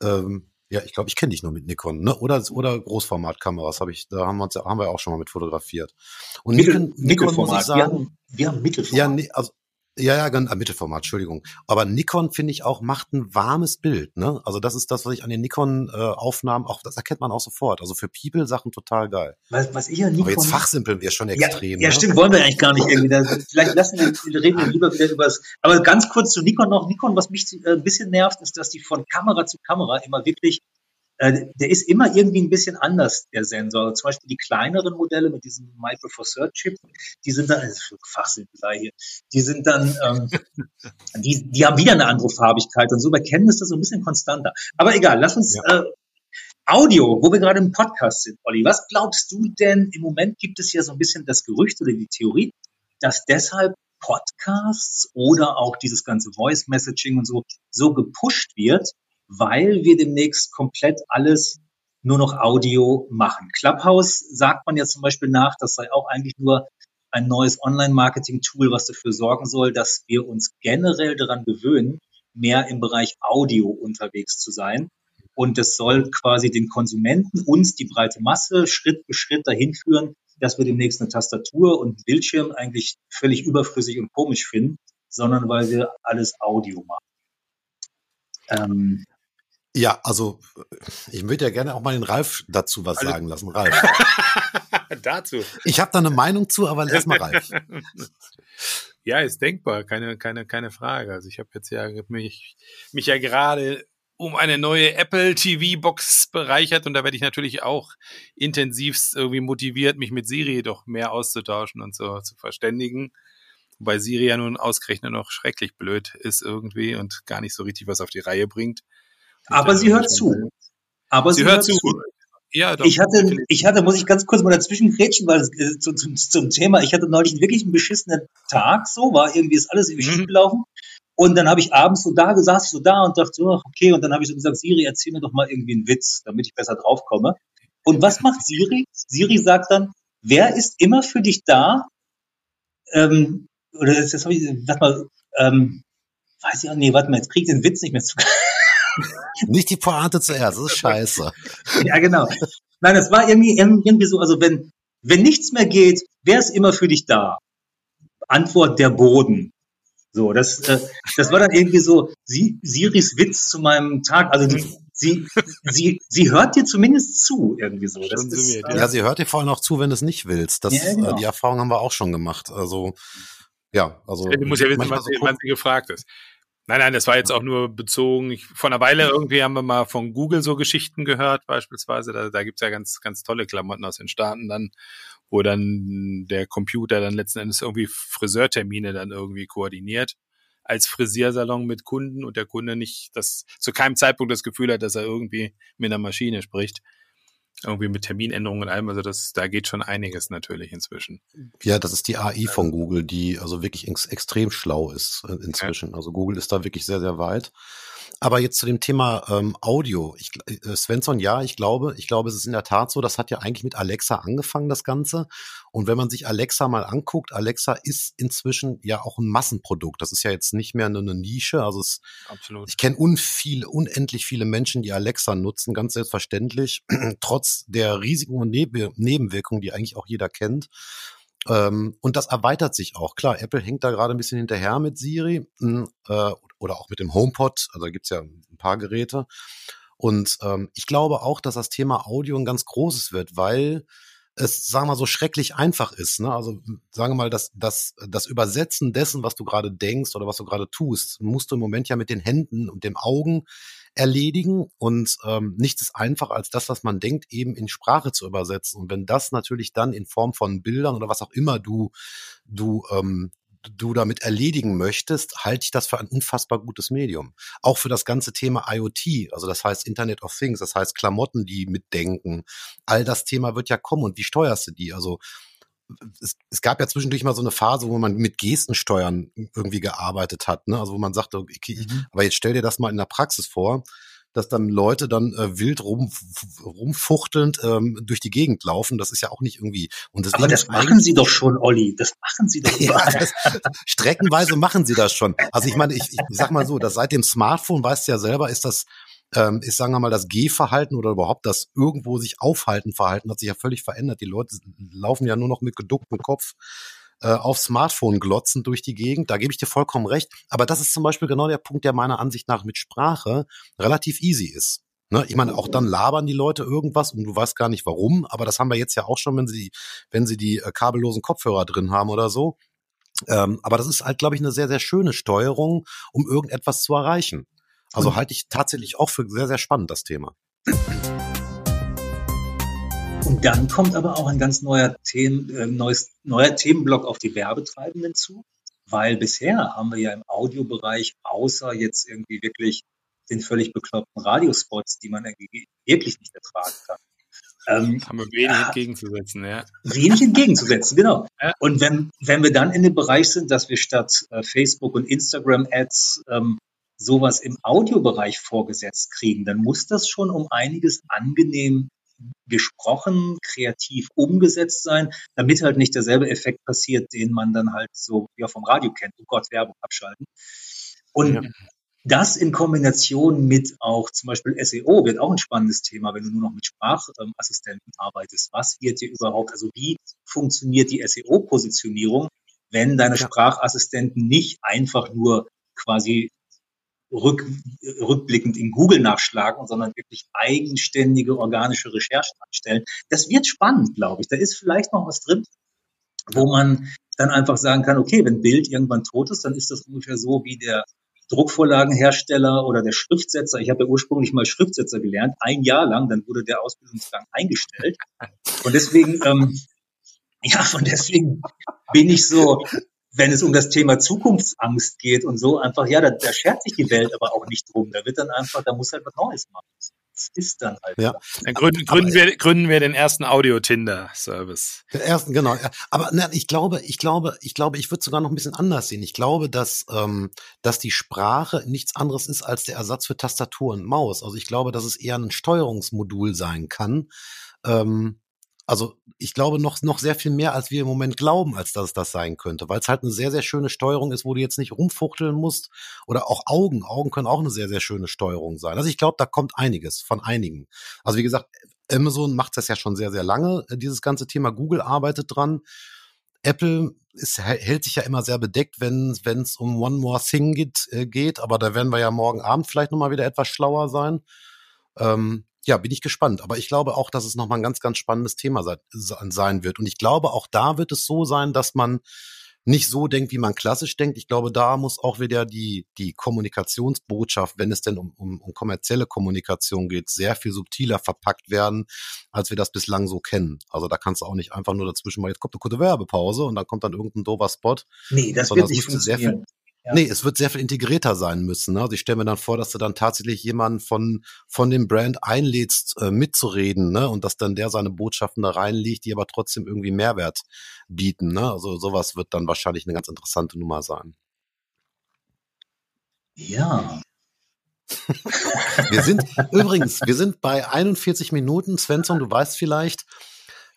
Ähm, ja, ich glaube, ich kenne dich nur mit Nikon, ne? Oder oder Großformatkameras habe ich, da haben wir uns haben wir auch schon mal mit fotografiert. Und Mittel, Nikon, Nikon muss ich sagen, wir haben, wir haben Mittelformat. Ja, nee, also ja, ja, ganz, äh, Mittelformat, Entschuldigung. Aber Nikon, finde ich auch, macht ein warmes Bild. Ne? Also das ist das, was ich an den Nikon-Aufnahmen, äh, auch das erkennt man auch sofort. Also für People-Sachen total geil. Was, was ich an Nikon... Aber jetzt fachsimpeln wir schon extrem. Ja, ja ne? stimmt, wollen wir eigentlich gar nicht irgendwie. Vielleicht lassen wir, reden wir lieber wieder über das... Aber ganz kurz zu Nikon noch. Nikon, was mich äh, ein bisschen nervt, ist, dass die von Kamera zu Kamera immer wirklich der ist immer irgendwie ein bisschen anders, der Sensor. Zum Beispiel die kleineren Modelle mit diesem Micro Four Third Chip, die sind dann, Fachsimpelei hier, die sind dann, ähm, die, die haben wieder eine andere Farbigkeit und so. Bei Canon ist das so ein bisschen konstanter. Aber egal, lass uns ja. äh, Audio, wo wir gerade im Podcast sind, Olli, was glaubst du denn? Im Moment gibt es ja so ein bisschen das Gerücht oder die Theorie, dass deshalb Podcasts oder auch dieses ganze Voice Messaging und so so gepusht wird, weil wir demnächst komplett alles nur noch Audio machen. Clubhouse sagt man ja zum Beispiel nach, das sei auch eigentlich nur ein neues Online-Marketing-Tool, was dafür sorgen soll, dass wir uns generell daran gewöhnen, mehr im Bereich Audio unterwegs zu sein. Und es soll quasi den Konsumenten, uns, die breite Masse, Schritt für Schritt dahin führen, dass wir demnächst eine Tastatur und Bildschirm eigentlich völlig überflüssig und komisch finden, sondern weil wir alles Audio machen. Ähm, ja, also ich würde ja gerne auch mal den Ralf dazu was also, sagen lassen. Ralf. dazu. Ich habe da eine Meinung zu, aber lass mal Ralf. ja, ist denkbar, keine, keine, keine Frage. Also ich habe jetzt ja mich, mich ja gerade um eine neue Apple TV Box bereichert und da werde ich natürlich auch intensivst irgendwie motiviert, mich mit Siri doch mehr auszutauschen und so zu verständigen. Wobei Siri ja nun ausgerechnet noch schrecklich blöd ist irgendwie und gar nicht so richtig was auf die Reihe bringt. Aber sie hört zu. Aber sie, sie hört, hört, zu. zu. Ja, doch, ich hatte, ich hatte, muss ich ganz kurz mal dazwischen grätschen, weil äh, zu, zu, zum Thema, ich hatte neulich wirklich einen beschissenen Tag, so war irgendwie ist alles irgendwie mhm. schief gelaufen. Und dann habe ich abends so da saß ich so da und dachte so, okay, und dann habe ich so gesagt, Siri, erzähl mir doch mal irgendwie einen Witz, damit ich besser draufkomme. Und was macht Siri? Siri sagt dann, wer ist immer für dich da? Ähm, oder das, das habe ich, warte mal, ähm, weiß ich auch, nee, warte mal, jetzt krieg ich den Witz nicht mehr zu. Nicht die Pointe zuerst, das ist scheiße. ja, genau. Nein, es war irgendwie, irgendwie so, also wenn, wenn nichts mehr geht, wer ist immer für dich da? Antwort der Boden. So, das, äh, das war dann irgendwie so sie, Siris Witz zu meinem Tag. Also die, sie, sie, sie hört dir zumindest zu, irgendwie so. Das ist, äh, ja, sie hört dir vor allem auch zu, wenn du es nicht willst. Das, ja, genau. äh, die Erfahrung haben wir auch schon gemacht. Also, ja, also. Du musst ja wissen, was, so wann sie gefragt ist. Nein, nein, das war jetzt auch nur bezogen. Ich, vor einer Weile irgendwie haben wir mal von Google so Geschichten gehört, beispielsweise. Da, da gibt's ja ganz, ganz tolle Klamotten aus den Staaten dann, wo dann der Computer dann letzten Endes irgendwie Friseurtermine dann irgendwie koordiniert als Frisiersalon mit Kunden und der Kunde nicht das zu keinem Zeitpunkt das Gefühl hat, dass er irgendwie mit einer Maschine spricht irgendwie mit Terminänderungen und allem. Also das, da geht schon einiges natürlich inzwischen. Ja, das ist die AI von Google, die also wirklich ex extrem schlau ist äh, inzwischen. Ja. Also Google ist da wirklich sehr, sehr weit. Aber jetzt zu dem Thema ähm, Audio. Ich, äh, Svensson, ja, ich glaube, ich glaube, es ist in der Tat so, das hat ja eigentlich mit Alexa angefangen, das Ganze. Und wenn man sich Alexa mal anguckt, Alexa ist inzwischen ja auch ein Massenprodukt. Das ist ja jetzt nicht mehr nur eine Nische. Also es, Absolut. ich kenne unviel, unendlich viele Menschen, die Alexa nutzen, ganz selbstverständlich, trotz der Risiken und Nebenwirkungen, die eigentlich auch jeder kennt. Ähm, und das erweitert sich auch. Klar, Apple hängt da gerade ein bisschen hinterher mit Siri hm, äh, oder auch mit dem HomePod. Also da gibt's ja ein paar Geräte. Und ähm, ich glaube auch, dass das Thema Audio ein ganz großes wird, weil es, sagen wir mal, so schrecklich einfach ist. Ne? Also sagen wir mal, das, das, das Übersetzen dessen, was du gerade denkst oder was du gerade tust, musst du im Moment ja mit den Händen und den Augen erledigen. Und ähm, nichts ist einfacher als das, was man denkt, eben in Sprache zu übersetzen. Und wenn das natürlich dann in Form von Bildern oder was auch immer du, du ähm, du damit erledigen möchtest, halte ich das für ein unfassbar gutes Medium. Auch für das ganze Thema IoT, also das heißt Internet of Things, das heißt Klamotten, die mitdenken. All das Thema wird ja kommen und wie steuerst du die? Also es, es gab ja zwischendurch mal so eine Phase, wo man mit Gestensteuern irgendwie gearbeitet hat, ne? Also wo man sagte, okay, mhm. aber jetzt stell dir das mal in der Praxis vor, dass dann Leute dann äh, wild rum, rumfuchtelnd ähm, durch die Gegend laufen. Das ist ja auch nicht irgendwie. Und das Aber das machen Sie doch schon, Olli. Das machen Sie doch. ja, das, streckenweise machen Sie das schon. Also ich meine, ich, ich sag mal so, dass seit dem Smartphone, weißt du ja selber, ist das ähm, ist, sagen wir mal, das Gehverhalten oder überhaupt das irgendwo sich aufhalten Verhalten hat sich ja völlig verändert. Die Leute laufen ja nur noch mit geducktem Kopf äh, auf Smartphone glotzen durch die Gegend. Da gebe ich dir vollkommen recht. Aber das ist zum Beispiel genau der Punkt, der meiner Ansicht nach mit Sprache relativ easy ist. Ne? Ich meine, auch dann labern die Leute irgendwas und du weißt gar nicht warum, aber das haben wir jetzt ja auch schon, wenn sie, wenn sie die äh, kabellosen Kopfhörer drin haben oder so. Ähm, aber das ist halt, glaube ich, eine sehr, sehr schöne Steuerung, um irgendetwas zu erreichen. Also halte ich tatsächlich auch für sehr, sehr spannend, das Thema. Und dann kommt aber auch ein ganz neuer, Themen, äh, neues, neuer Themenblock auf die Werbetreibenden zu, weil bisher haben wir ja im Audiobereich außer jetzt irgendwie wirklich den völlig bekloppten Radiospots, die man wirklich nicht ertragen kann. Ähm, haben wir wenig äh, entgegenzusetzen, ja. Wenig entgegenzusetzen, genau. Ja. Und wenn, wenn wir dann in dem Bereich sind, dass wir statt äh, Facebook und Instagram-Ads ähm, sowas im Audiobereich vorgesetzt kriegen, dann muss das schon um einiges angenehm gesprochen, kreativ umgesetzt sein, damit halt nicht derselbe Effekt passiert, den man dann halt so ja vom Radio kennt. Oh Gott, Werbung abschalten. Und ja. das in Kombination mit auch zum Beispiel SEO wird auch ein spannendes Thema, wenn du nur noch mit Sprachassistenten arbeitest. Was wird dir überhaupt, also wie funktioniert die SEO-Positionierung, wenn deine Sprachassistenten nicht einfach nur quasi rück, rückblickend in Google nachschlagen, sondern wirklich eigenständige organische Recherchen anstellen. Das wird spannend, glaube ich. Da ist vielleicht noch was drin, wo man dann einfach sagen kann, okay, wenn Bild irgendwann tot ist, dann ist das ungefähr so wie der Druckvorlagenhersteller oder der Schriftsetzer. Ich habe ja ursprünglich mal Schriftsetzer gelernt, ein Jahr lang, dann wurde der Ausbildungsgang eingestellt. Und deswegen, ähm, ja, von deswegen bin ich so, wenn es um das Thema Zukunftsangst geht und so, einfach, ja, da, da schert sich die Welt aber auch nicht drum. Da wird dann einfach, da muss halt was Neues machen. Das ist dann halt. Ja. Dann gründen, gründen, wir, gründen wir den ersten Audio-Tinder-Service. Den ersten, genau. Aber na, ich glaube, ich glaube, ich glaube, ich würde sogar noch ein bisschen anders sehen. Ich glaube, dass, ähm, dass die Sprache nichts anderes ist als der Ersatz für Tastatur und Maus. Also ich glaube, dass es eher ein Steuerungsmodul sein kann. Ähm, also ich glaube noch, noch sehr viel mehr, als wir im Moment glauben, als dass es das sein könnte, weil es halt eine sehr, sehr schöne Steuerung ist, wo du jetzt nicht rumfuchteln musst. Oder auch Augen. Augen können auch eine sehr, sehr schöne Steuerung sein. Also ich glaube, da kommt einiges von einigen. Also wie gesagt, Amazon macht das ja schon sehr, sehr lange, äh, dieses ganze Thema. Google arbeitet dran. Apple ist, hält sich ja immer sehr bedeckt, wenn es um One More Thing geht, äh, geht, aber da werden wir ja morgen Abend vielleicht nochmal wieder etwas schlauer sein. Ähm, ja, bin ich gespannt. Aber ich glaube auch, dass es nochmal ein ganz, ganz spannendes Thema sein wird. Und ich glaube, auch da wird es so sein, dass man nicht so denkt, wie man klassisch denkt. Ich glaube, da muss auch wieder die, die Kommunikationsbotschaft, wenn es denn um, um, um kommerzielle Kommunikation geht, sehr viel subtiler verpackt werden, als wir das bislang so kennen. Also da kannst du auch nicht einfach nur dazwischen mal, jetzt kommt eine kurze Werbepause und dann kommt dann irgendein doofer Spot. Nee, das wird nicht funktionieren. Sehr viel, ja. Nee, es wird sehr viel integrierter sein müssen. Ne? Also ich stelle mir dann vor, dass du dann tatsächlich jemanden von, von dem Brand einlädst, äh, mitzureden, ne? Und dass dann der seine Botschaften da reinlegt, die aber trotzdem irgendwie Mehrwert bieten. Ne? Also sowas wird dann wahrscheinlich eine ganz interessante Nummer sein. Ja. wir sind übrigens, wir sind bei 41 Minuten. Svensson, du weißt vielleicht,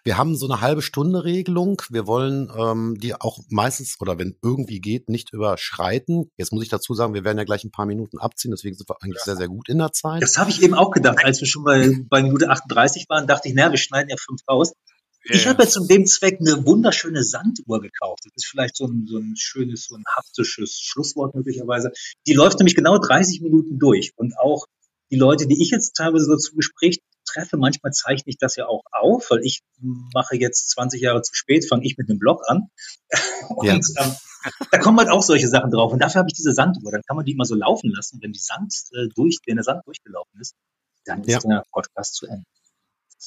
wir haben so eine halbe Stunde Regelung. Wir wollen ähm, die auch meistens oder wenn irgendwie geht, nicht überschreiten. Jetzt muss ich dazu sagen, wir werden ja gleich ein paar Minuten abziehen, deswegen sind wir eigentlich sehr, sehr gut in der Zeit. Das habe ich eben auch gedacht. Als wir schon bei, bei Minute 38 waren, dachte ich, na, wir schneiden ja fünf raus. Ja, ich habe ja zu dem Zweck eine wunderschöne Sanduhr gekauft. Das ist vielleicht so ein, so ein schönes, so ein haptisches Schlusswort möglicherweise. Die läuft nämlich genau 30 Minuten durch. Und auch die Leute, die ich jetzt teilweise so zum Gespräch treffe, manchmal zeichne ich das ja auch auf, weil ich mache jetzt 20 Jahre zu spät, fange ich mit einem Blog an. Und ja. ähm, da kommen halt auch solche Sachen drauf. Und dafür habe ich diese Sanduhr. Dann kann man die immer so laufen lassen. Wenn die Sand äh, durch, wenn der Sand durchgelaufen ist, dann ist ja. der Podcast zu Ende.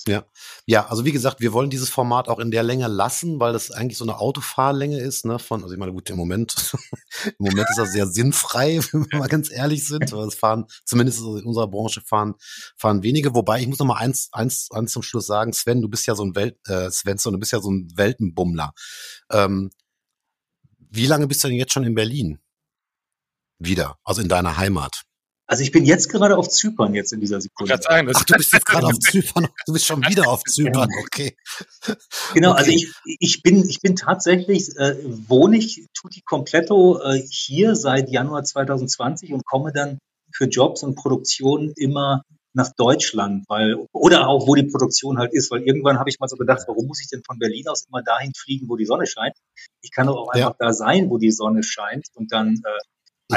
Ja, ja, also wie gesagt, wir wollen dieses Format auch in der Länge lassen, weil das eigentlich so eine Autofahrlänge ist, ne, von, also ich meine, gut, im Moment, im Moment ist das sehr sinnfrei, wenn wir mal ganz ehrlich sind, weil es fahren, zumindest in unserer Branche fahren, fahren wenige, wobei ich muss noch mal eins, eins, eins zum Schluss sagen, Sven, du bist ja so ein Welt, äh, Svensson, du bist ja so ein Weltenbummler. Ähm, wie lange bist du denn jetzt schon in Berlin? Wieder, also in deiner Heimat. Also ich bin jetzt gerade auf Zypern jetzt in dieser Sekunde. Ich sagen, Ach, du bist jetzt gerade auf Zypern. Du bist schon wieder auf Zypern, okay. Genau, also okay. also ich, ich bin ich bin tatsächlich äh, wohne ich tutti completo äh, hier seit Januar 2020 und komme dann für Jobs und Produktion immer nach Deutschland, weil oder auch wo die Produktion halt ist, weil irgendwann habe ich mal so gedacht, warum muss ich denn von Berlin aus immer dahin fliegen, wo die Sonne scheint? Ich kann doch auch einfach ja. da sein, wo die Sonne scheint und dann äh,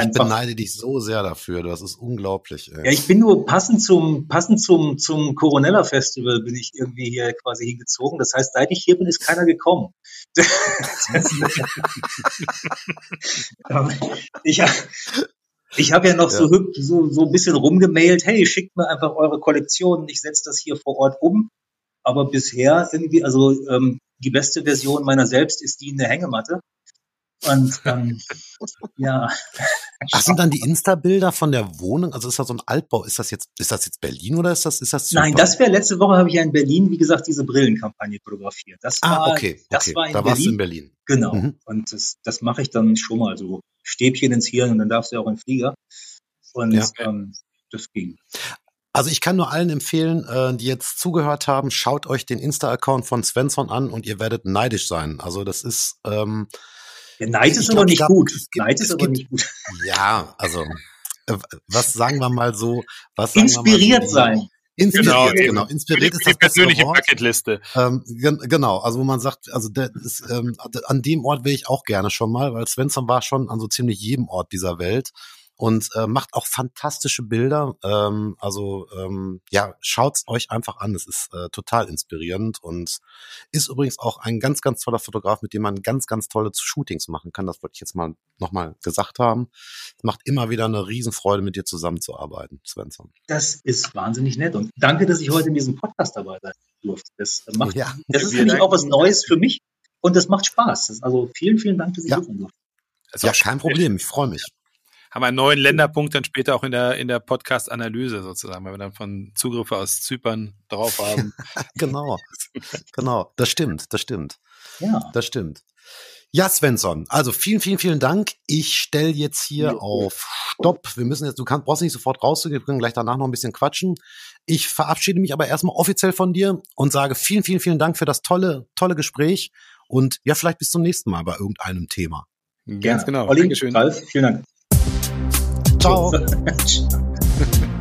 ich beneide dich so sehr dafür. Das ist unglaublich. Ey. Ja, ich bin nur passend zum passend zum zum Coronella Festival bin ich irgendwie hier quasi hingezogen. Das heißt, seit ich hier bin, ist keiner gekommen. ich, Ich habe ja noch ja. So, so, so ein bisschen rumgemailt, hey, schickt mir einfach eure Kollektion, ich setze das hier vor Ort um. Aber bisher irgendwie, also ähm, die beste Version meiner selbst ist die in der Hängematte. Und ähm, ja. Ach, sind dann die Insta-Bilder von der Wohnung? Also ist das so ein Altbau? Ist das jetzt, ist das jetzt Berlin oder ist das, ist das? Super? Nein, das wäre letzte Woche habe ich ja in Berlin, wie gesagt, diese Brillenkampagne fotografiert. Das ah, war, okay, okay. das war in da Berlin. warst du in Berlin. Genau. Mhm. Und das, das mache ich dann schon mal so Stäbchen ins Hirn und dann darfst du ja auch in Flieger. Und ja. ähm, das ging. Also ich kann nur allen empfehlen, äh, die jetzt zugehört haben, schaut euch den Insta-Account von Svensson an und ihr werdet neidisch sein. Also das ist ähm, ja, Neid ist aber nicht glaub, gut. Neid ist aber nicht gut. Ja, also äh, was sagen wir mal so, was inspiriert mal so, sein. Inspiriert, genau. genau. Inspiriert ist die persönliche Bucketliste. Ähm, genau, also wo man sagt, also der ist, ähm, an dem Ort wäre ich auch gerne schon mal, weil Svensson war schon an so ziemlich jedem Ort dieser Welt und äh, macht auch fantastische Bilder. Ähm, also ähm, ja, schaut's euch einfach an. Es ist äh, total inspirierend und ist übrigens auch ein ganz, ganz toller Fotograf, mit dem man ganz, ganz tolle Shootings machen kann. Das wollte ich jetzt mal nochmal gesagt haben. Es macht immer wieder eine Riesenfreude, mit dir zusammenzuarbeiten, Svensson. Das ist wahnsinnig nett und danke, dass ich heute in diesem Podcast dabei sein durfte. Das macht, ja. das ist nämlich auch was Neues für mich und das macht Spaß. Also vielen, vielen Dank, dass ich ja. hier durfte. Ja, kein Problem. Ich freue mich haben einen neuen Länderpunkt dann später auch in der, in der Podcast-Analyse sozusagen, weil wir dann von Zugriffe aus Zypern drauf haben. genau, genau, das stimmt, das stimmt. Ja. Das stimmt. Ja, Svensson, also vielen, vielen, vielen Dank. Ich stelle jetzt hier ja. auf Stopp. Wir müssen jetzt, du kannst, brauchst nicht sofort rauszugehen, wir können gleich danach noch ein bisschen quatschen. Ich verabschiede mich aber erstmal offiziell von dir und sage vielen, vielen, vielen Dank für das tolle, tolle Gespräch und ja, vielleicht bis zum nächsten Mal bei irgendeinem Thema. Ganz genau. Olli, Dankeschön. Ralf, vielen Dank. Ciao.